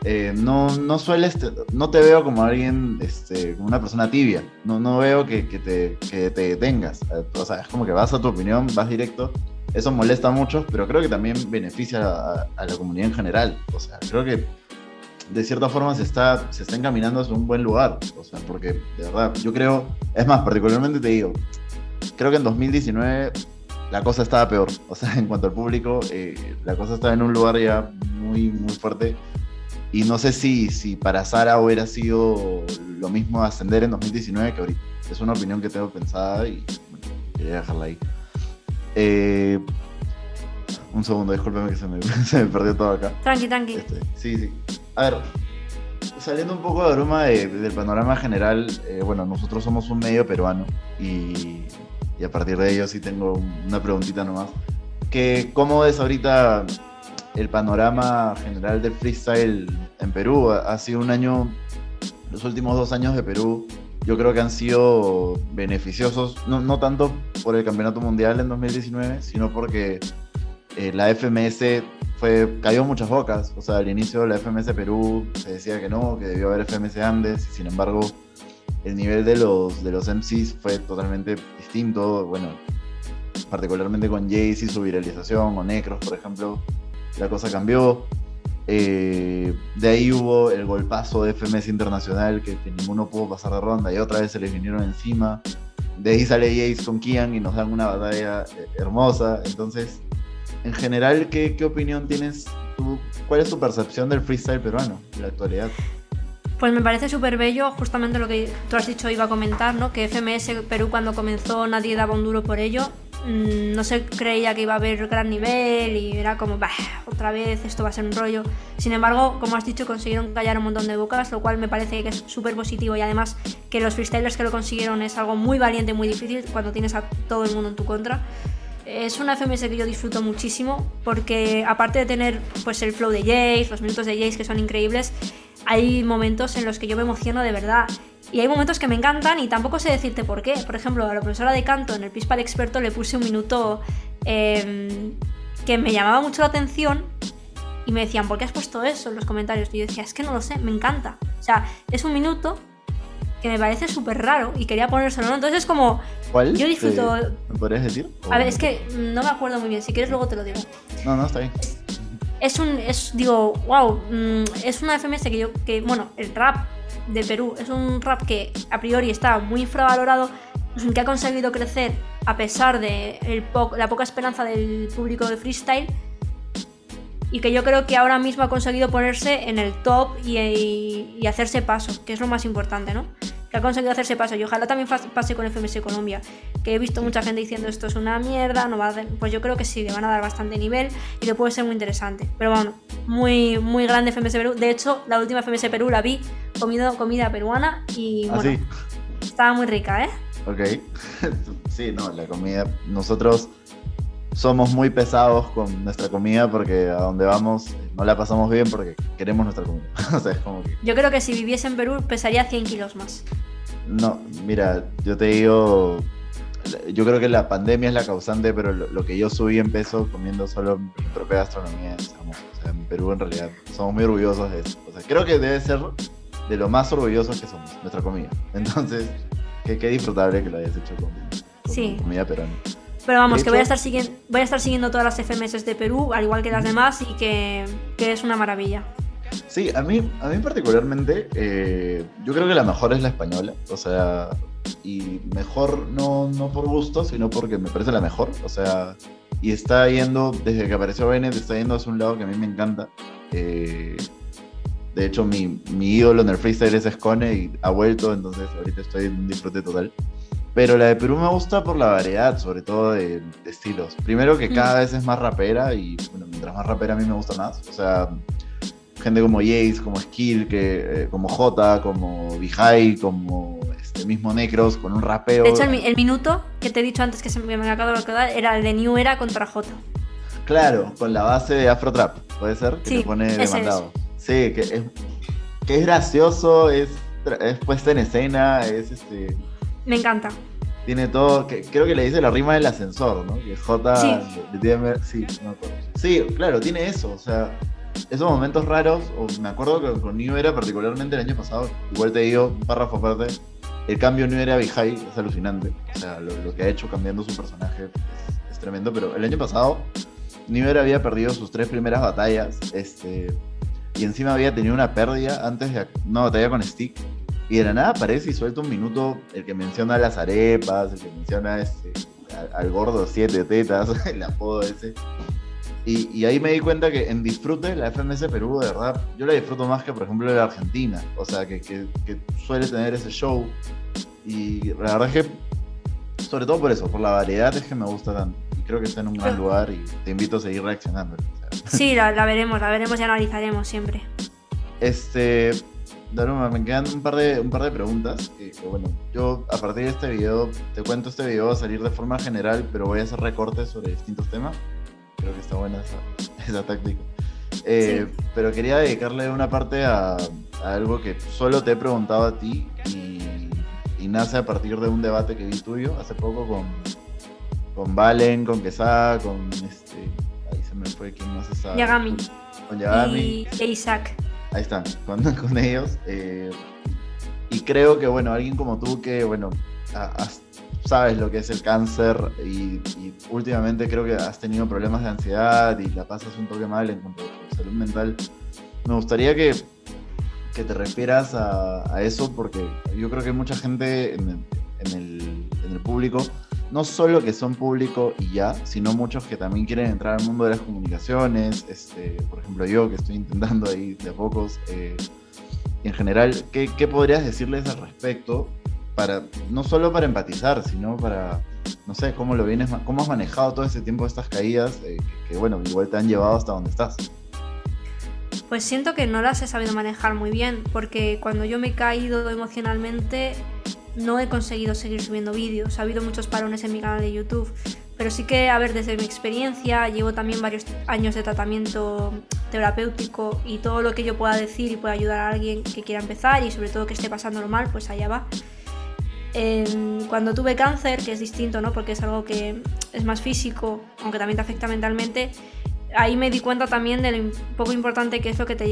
B: eh, no, no sueles, no te veo como alguien, este, como una persona tibia, no, no veo que, que, te, que te detengas, o sea, es como que vas a tu opinión, vas directo, eso molesta a muchos, pero creo que también beneficia a, a la comunidad en general, o sea, creo que de cierta forma se está, se está encaminando hacia un buen lugar, o sea, porque de verdad, yo creo, es más, particularmente te digo, creo que en 2019 la cosa estaba peor. O sea, en cuanto al público, eh, la cosa estaba en un lugar ya muy, muy fuerte. Y no sé si, si para Sara hubiera sido lo mismo ascender en 2019 que ahorita. Es una opinión que tengo pensada y quería dejarla ahí. Eh, un segundo, discúlpeme que se me, se me, perdió todo acá.
C: Tranqui, tranqui.
B: Este, sí, sí. A ver, saliendo un poco de broma del panorama general, eh, bueno, nosotros somos un medio peruano y y a partir de ello sí tengo una preguntita nomás. Que, ¿Cómo es ahorita el panorama general del freestyle en Perú? Ha sido un año, los últimos dos años de Perú, yo creo que han sido beneficiosos, no, no tanto por el Campeonato Mundial en 2019, sino porque eh, la FMS fue, cayó muchas bocas. O sea, al inicio la FMS Perú se decía que no, que debió haber FMS Andes, y sin embargo, el nivel de los, de los MCs fue totalmente distinto. Bueno, particularmente con Jace y su viralización, o Necros, por ejemplo, la cosa cambió. Eh, de ahí hubo el golpazo de FMS Internacional, que, que, ninguno pudo pasar de ronda y otra vez se les vinieron encima. De ahí sale Jace con Kian y nos dan una batalla eh, hermosa. Entonces, en general, ¿qué, qué opinión tienes tú? ¿Cuál es tu percepción del freestyle peruano en la actualidad?
C: Pues me parece súper bello, justamente lo que tú has dicho iba a comentar, ¿no? Que FMS Perú cuando comenzó nadie daba un duro por ello. Mm, no se creía que iba a haber gran nivel y era como, bah, otra vez esto va a ser un rollo. Sin embargo, como has dicho, consiguieron callar un montón de bocas, lo cual me parece que es súper positivo y además que los freestylers que lo consiguieron es algo muy valiente, muy difícil cuando tienes a todo el mundo en tu contra. Es una FMS que yo disfruto muchísimo porque aparte de tener pues el flow de Jace, los minutos de Jace que son increíbles, hay momentos en los que yo me emociono de verdad. Y hay momentos que me encantan y tampoco sé decirte por qué. Por ejemplo, a la profesora de canto en el Pispa de Experto le puse un minuto eh, que me llamaba mucho la atención y me decían, ¿por qué has puesto eso en los comentarios? Y yo decía, es que no lo sé, me encanta. O sea, es un minuto que me parece súper raro y quería ponérselo, ¿no? Entonces es como...
B: ¿Cuál?
C: Yo disfruto...
B: ¿Me podrías decir?
C: A ver, es que no me acuerdo muy bien, si quieres luego te lo digo.
B: No, no, está bien.
C: Es un... Es, digo, wow, es una FMS que yo... Que, bueno, el rap de Perú es un rap que a priori está muy infravalorado, que ha conseguido crecer a pesar de el po la poca esperanza del público de freestyle y que yo creo que ahora mismo ha conseguido ponerse en el top y, y, y, hacerse paso, que es lo más importante, ¿no? Que ha conseguido hacerse paso y ojalá también pase con FMS Colombia, que he visto mucha gente diciendo esto es una mierda, no va a hacer... pues yo creo que sí, le van a dar bastante nivel y que puede ser muy interesante. Pero bueno, muy, muy grande FMS Perú. De hecho, la última FMS Perú la vi comido comida peruana y
B: ¿Ah,
C: bueno,
B: sí?
C: estaba muy rica, ¿eh?
B: Ok. sí, no, la comida. Nosotros somos muy pesados con nuestra comida porque a donde vamos no la pasamos bien porque queremos nuestra comida. o sea, es como que...
C: Yo creo que si viviese en Perú pesaría 100 kilos más.
B: No, mira, yo te digo, yo creo que la pandemia es la causante, pero lo, lo que yo subí en peso comiendo solo mi propia gastronomía es hermoso. O sea, en Perú en realidad somos muy orgullosos de eso. O sea, creo que debe ser de lo más orgullosos que somos, nuestra comida. Entonces, qué, qué disfrutable que lo hayas hecho con, con
C: Sí.
B: comida peruana.
C: Pero vamos, que voy a, estar siguiendo, voy a estar siguiendo todas las FMS de Perú, al igual que las demás, y que, que es una maravilla.
B: Sí, a mí, a mí particularmente, eh, yo creo que la mejor es la española. O sea, y mejor no, no por gusto, sino porque me parece la mejor. O sea, y está yendo, desde que apareció Bennett, está yendo hacia un lado que a mí me encanta. Eh, de hecho, mi, mi ídolo en el freestyle es Escone y ha vuelto, entonces ahorita estoy en un disfrute total. Pero la de Perú me gusta por la variedad, sobre todo de, de estilos. Primero que cada vez es más rapera y, bueno, mientras más rapera a mí me gusta más. O sea, gente como Jace, como Skill, que, eh, como J, como Vijay, como este mismo Necros, con un rapeo.
C: De hecho, el, el minuto que te he dicho antes que se me, me acabo de acordar era el de New Era contra J.
B: Claro, con la base de Afro Trap, puede ser, que
C: Sí,
B: le pone demandado. Sí, que es, que es gracioso, es, es puesta en escena, es este.
C: Me encanta.
B: Tiene todo, que, creo que le dice la rima del ascensor, ¿no? Que J
C: Sí.
B: le- tiene- sí, no. Sí, claro, tiene eso, o sea, esos momentos raros, o me acuerdo que con New Era particularmente el año pasado, igual te digo, un párrafo aparte, el cambio New Era a Vijay es alucinante, o sea, lo, lo que ha hecho cambiando su personaje es, es tremendo, pero el año pasado New Era había perdido sus tres primeras batallas, este, y encima había tenido una pérdida antes de una batalla con Stick, y de la nada aparece y suelta un minuto el que menciona las arepas, el que menciona este, al, al gordo siete tetas, el apodo ese. Y, y ahí me di cuenta que en disfrute la FMS Perú, de verdad, yo la disfruto más que, por ejemplo, la Argentina. O sea, que, que- que suele tener ese show. Y la verdad es que, sobre todo por eso, por la variedad, es que me gusta tanto. Y creo que está en un gran
C: Claro.
B: lugar y te invito a seguir reaccionando.
C: Sí, la, la veremos, la veremos y analizaremos siempre.
B: Este, Daruma, me quedan un par de, un par de preguntas. Que, que, bueno, yo a partir de este video, te cuento este video va a salir de forma general, pero voy a hacer recortes sobre distintos temas. Creo que está buena esa, esa táctica. Eh, Pero quería dedicarle una parte a, a algo que solo te he preguntado a ti y, y nace a partir de un debate que vi tuyo hace poco con, con Valen, con Quesada, con este. Ahí se me fue quién más estaba.
C: Yagami.
B: Con Yagami.
C: Y Isaac.
B: Ahí están, con, con ellos. Eh, y creo que, bueno, alguien como tú que, bueno, sabes lo que es el cáncer y, últimamente creo que has tenido problemas de ansiedad y la pasas un toque mal en cuanto a tu salud mental. Me gustaría que, que te refieras a, eso porque yo creo que hay mucha gente en el, en el público no solo que son público y ya, sino muchos que también quieren entrar al mundo de las comunicaciones, este, por ejemplo yo que estoy intentando ahí de a pocos, eh, y en general, ¿qué, ¿qué, podrías decirles al respecto? Para, no solo para empatizar, sino para, no sé, cómo lo vienes, cómo has manejado todo ese tiempo estas caídas, eh, que, bueno, igual te han llevado hasta donde estás.
C: Pues siento que no las he sabido manejar muy bien, porque cuando yo me he caído emocionalmente no he conseguido seguir subiendo vídeos. Ha habido muchos parones en mi canal de YouTube. Pero sí que, a ver, desde mi experiencia, llevo también varios años de tratamiento terapéutico y todo lo que yo pueda decir y pueda ayudar a alguien que quiera empezar y sobre todo que esté pasando normal, pues allá va. Em, cuando tuve cáncer, que es distinto, ¿no? Porque es algo que es más físico, aunque también te afecta mentalmente, ahí me di cuenta también de lo poco importante que es lo que te,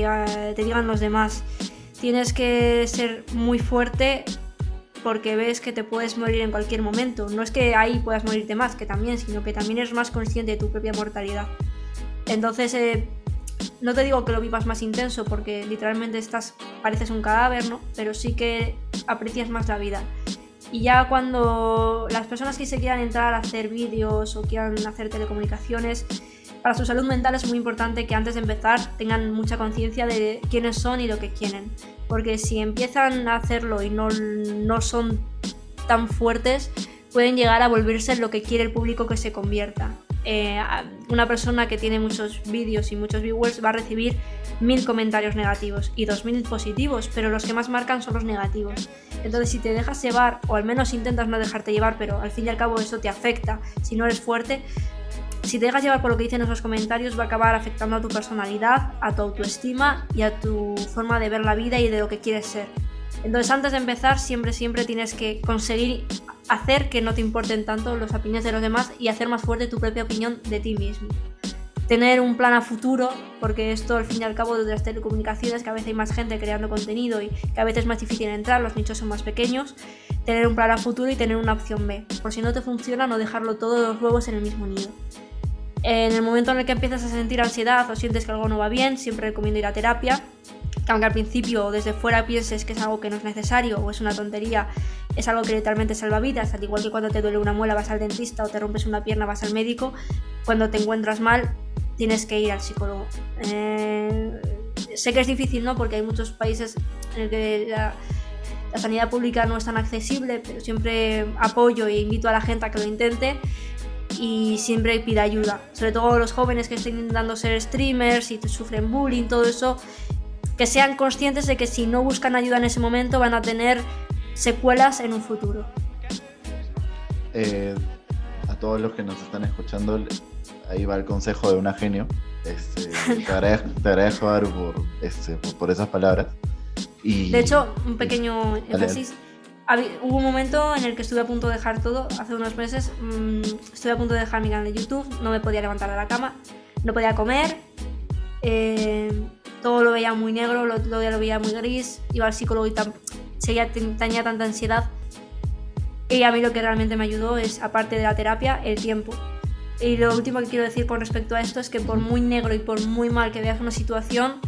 C: te digan los demás. Tienes que ser muy fuerte porque ves que te puedes morir en cualquier momento. No es que ahí puedas morirte más, que también, sino que también eres más consciente de tu propia mortalidad. Entonces, eh, no te digo que lo vivas más intenso, porque literalmente estás, pareces un cadáver, ¿no? Pero sí que aprecias más la vida. Y ya cuando las personas que se quieran entrar a hacer vídeos o quieran hacer telecomunicaciones, para su salud mental es muy importante que antes de empezar tengan mucha conciencia de quiénes son y lo que quieren. Porque si empiezan a hacerlo y no, no son tan fuertes, pueden llegar a volverse lo que quiere el público que se convierta. Eh, una persona que tiene muchos vídeos y muchos viewers va a recibir mil comentarios negativos y dos mil positivos, pero los que más marcan son los negativos. Entonces, si te dejas llevar, o al menos intentas no dejarte llevar, pero al fin y al cabo eso te afecta si no eres fuerte, si te dejas llevar por lo que dicen esos comentarios, va a acabar afectando a tu personalidad, a tu autoestima y a tu forma de ver la vida y de lo que quieres ser. Entonces, antes de empezar, siempre, siempre tienes que conseguir hacer que no te importen tanto las opiniones de los demás y hacer más fuerte tu propia opinión de ti mismo. Tener un plan a futuro, porque esto al fin y al cabo de las telecomunicaciones, que a veces hay más gente creando contenido y que a veces es más difícil entrar, los nichos son más pequeños, tener un plan a futuro y tener una opción B. Por si no te funciona, no dejarlo todos los huevos en el mismo nido. En el momento en el que empiezas a sentir ansiedad o sientes que algo no va bien, siempre recomiendo ir a terapia. aunque al principio desde fuera pienses que es algo que no es necesario o es una tontería, es algo que literalmente salva vidas, al igual que cuando te duele una muela vas al dentista o te rompes una pierna vas al médico, cuando te encuentras mal tienes que ir al psicólogo. Eh, sé que es difícil, ¿no? Porque hay muchos países en los que la, la sanidad pública no es tan accesible, pero siempre apoyo e invito a la gente a que lo intente y siempre pide ayuda. Sobre todo los jóvenes que estén intentando ser streamers y sufren bullying, todo eso, que sean conscientes de que si no buscan ayuda en ese momento van a tener secuelas en un futuro.
B: Eh, a todos los que nos están escuchando, ahí va el consejo de una genio. Este, te, agradezco, te por, este, por, esas palabras. Y,
C: de hecho, un pequeño énfasis hubo un momento en el que estuve a punto de dejar todo, hace unos meses, mm, estuve a punto de dejar mi canal de YouTube, no me podía levantar de la cama, no podía comer, eh, todo lo veía muy negro, lo, lo, lo, veía muy gris, iba al psicólogo y seguía, tenía tanta ansiedad. Y a mí lo que realmente me ayudó es, aparte de la terapia, el tiempo. Y lo último que quiero decir con respecto a esto es que por muy negro y por muy mal que veas una situación,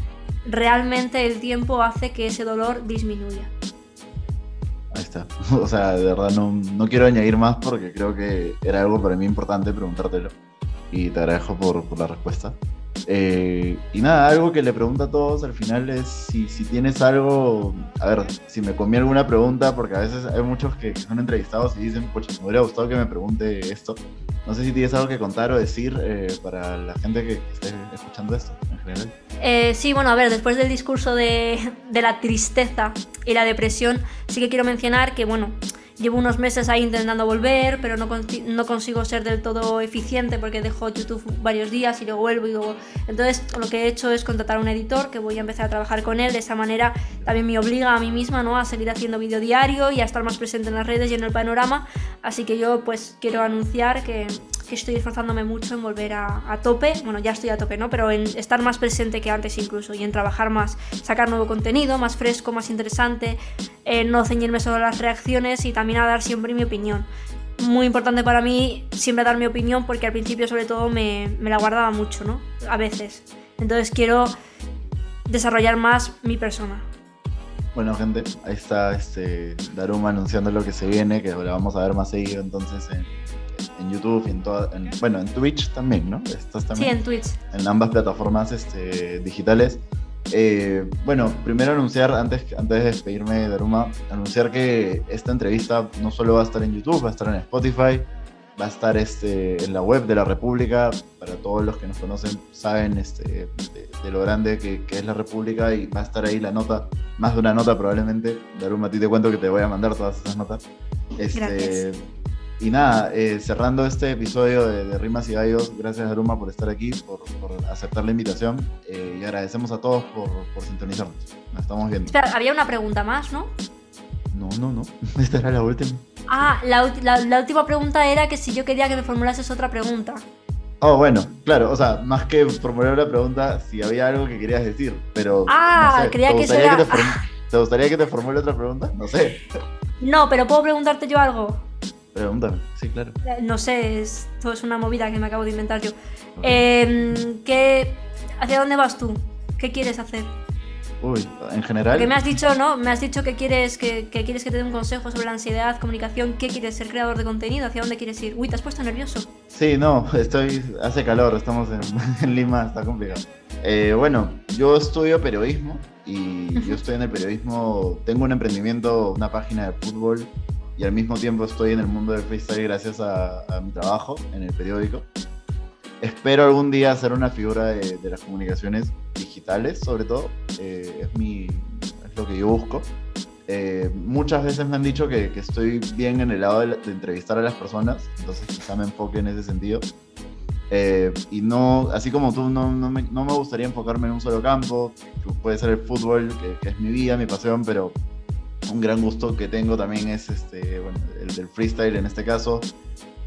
C: realmente el tiempo hace que ese dolor disminuya.
B: Ahí está. O sea, de verdad no, no, quiero añadir más porque creo que era algo para mí importante preguntártelo. Y te agradezco por, por la respuesta. Eh, y nada, algo que le pregunto a todos al final es si, si, tienes algo, a ver, si me comí alguna pregunta, porque a veces hay muchos que son entrevistados y dicen, pues me hubiera gustado que me pregunte esto. No sé si tienes algo que contar o decir eh, para la gente que esté escuchando esto en general.
C: Eh, sí, bueno, a ver, después del discurso de, la tristeza y la depresión, sí que quiero mencionar que, bueno, Llevo unos meses ahí intentando volver, pero no, no consigo ser del todo eficiente porque dejo YouTube varios días y luego vuelvo y luego... Entonces lo que he hecho es contratar a un editor que voy a empezar a trabajar con él. De esa manera también me obliga a mí misma ¿no? a seguir haciendo vídeo diario y a estar más presente en las redes y en el panorama. Así que yo pues quiero anunciar que que estoy esforzándome mucho en volver a, tope, bueno, ya estoy a tope, ¿no? Pero en estar más presente que antes incluso y en trabajar más, sacar nuevo contenido, más fresco, más interesante, en no ceñirme solo a las reacciones y también a dar siempre mi opinión. Muy importante para mí siempre dar mi opinión porque al principio sobre todo me, me la guardaba mucho, ¿no? A veces. Entonces quiero desarrollar más mi persona.
B: Bueno, gente, ahí está este Daruma anunciando lo que se viene, que lo vamos a ver más seguido entonces en, en YouTube y en toda, bueno, en Twitch también, ¿no?
C: Estás también sí, en Twitch.
B: En ambas plataformas este, digitales. Eh, bueno, primero anunciar, antes, antes de despedirme de Ruma, anunciar que esta entrevista no solo va a estar en YouTube, va a estar en Spotify, va a estar este, en la web de la República. Para todos los que nos conocen, saben este, de, lo grande que, que, es la República y va a estar ahí la nota, más de una nota probablemente. Daruma, a ti te cuento que te voy a mandar todas esas notas.
C: Este, Gracias.
B: Y nada, eh, cerrando este episodio de, Rimas y Gallos, gracias Aruma por estar aquí, por, aceptar la invitación eh, y agradecemos a todos por, sintonizarnos. Nos estamos viendo.
C: Espera, había una pregunta más, ¿no?
B: No, no, no. Esta era la última.
C: Ah, la, la, última pregunta era que si yo quería que me formulases otra pregunta.
B: Oh, bueno, claro, o sea, más que formular una pregunta, si había algo que querías decir, pero.
C: Ah, creía que eso era...
B: te, ¿Te gustaría que te formule otra pregunta? No sé.
C: No, pero ¿puedo preguntarte yo algo?
B: Pregúntame, sí, claro.
C: Eh, no sé, esto es una movida que me acabo de inventar yo. Em, ¿qué, ¿Hacia dónde vas tú? ¿Qué quieres hacer?
B: Uy, en general.
C: Porque me has dicho, ¿no? Me has dicho que quieres que, quieres que te dé un consejo sobre la ansiedad, comunicación. ¿Qué quieres ser creador de contenido? ¿Hacia dónde quieres ir? Uy, te has puesto nervioso.
B: Sí, no, estoy. Hace calor, estamos en, Lima, está complicado. Eh, bueno, yo estudio periodismo y yo estoy en el periodismo. Tengo un emprendimiento, una página de fútbol y al mismo tiempo estoy en el mundo del freestyle gracias a, mi trabajo en el periódico. Espero algún día ser una figura de, las comunicaciones digitales, sobre todo. Eh, es, mi, es lo que yo busco. Eh, muchas veces me han dicho que, que, estoy bien en el lado de, entrevistar a las personas, entonces quizá me enfoque en ese sentido. Eh, y no, así como tú, no, no, me, no, me, gustaría enfocarme en un solo campo, puede ser el fútbol, que, que es mi vida, mi pasión, pero un gran gusto que tengo también es este, el del freestyle en este caso,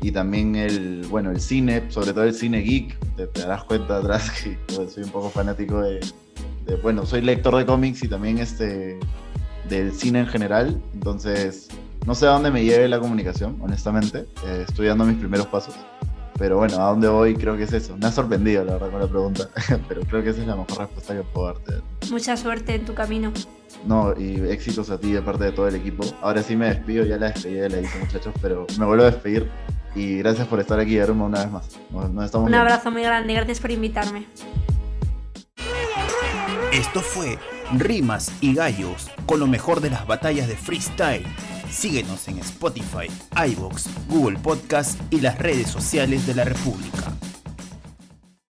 B: y también el, bueno, el cine, sobre todo el cine geek, te, darás cuenta atrás que soy un poco fanático de, bueno, soy lector de cómics y también este, del cine en general, entonces no sé a dónde me lleve la comunicación, honestamente, eh, estoy dando mis primeros pasos. Pero bueno, a dónde voy creo que es eso. Me ha sorprendido la verdad con la pregunta, pero creo que esa es la mejor respuesta que puedo darte.
C: Mucha suerte en tu camino.
B: No, y éxitos a ti de parte de todo el equipo. Ahora sí me despido, ya la despedí, la hice muchachos, pero me vuelvo a despedir. Y gracias por estar aquí, Aruma, una vez más.
C: Un abrazo muy grande, gracias por invitarme.
A: Esto fue Rimas y Gallos, con lo mejor de las batallas de freestyle Síguenos en Spotify, iBox, Google Podcast y las redes sociales de la República.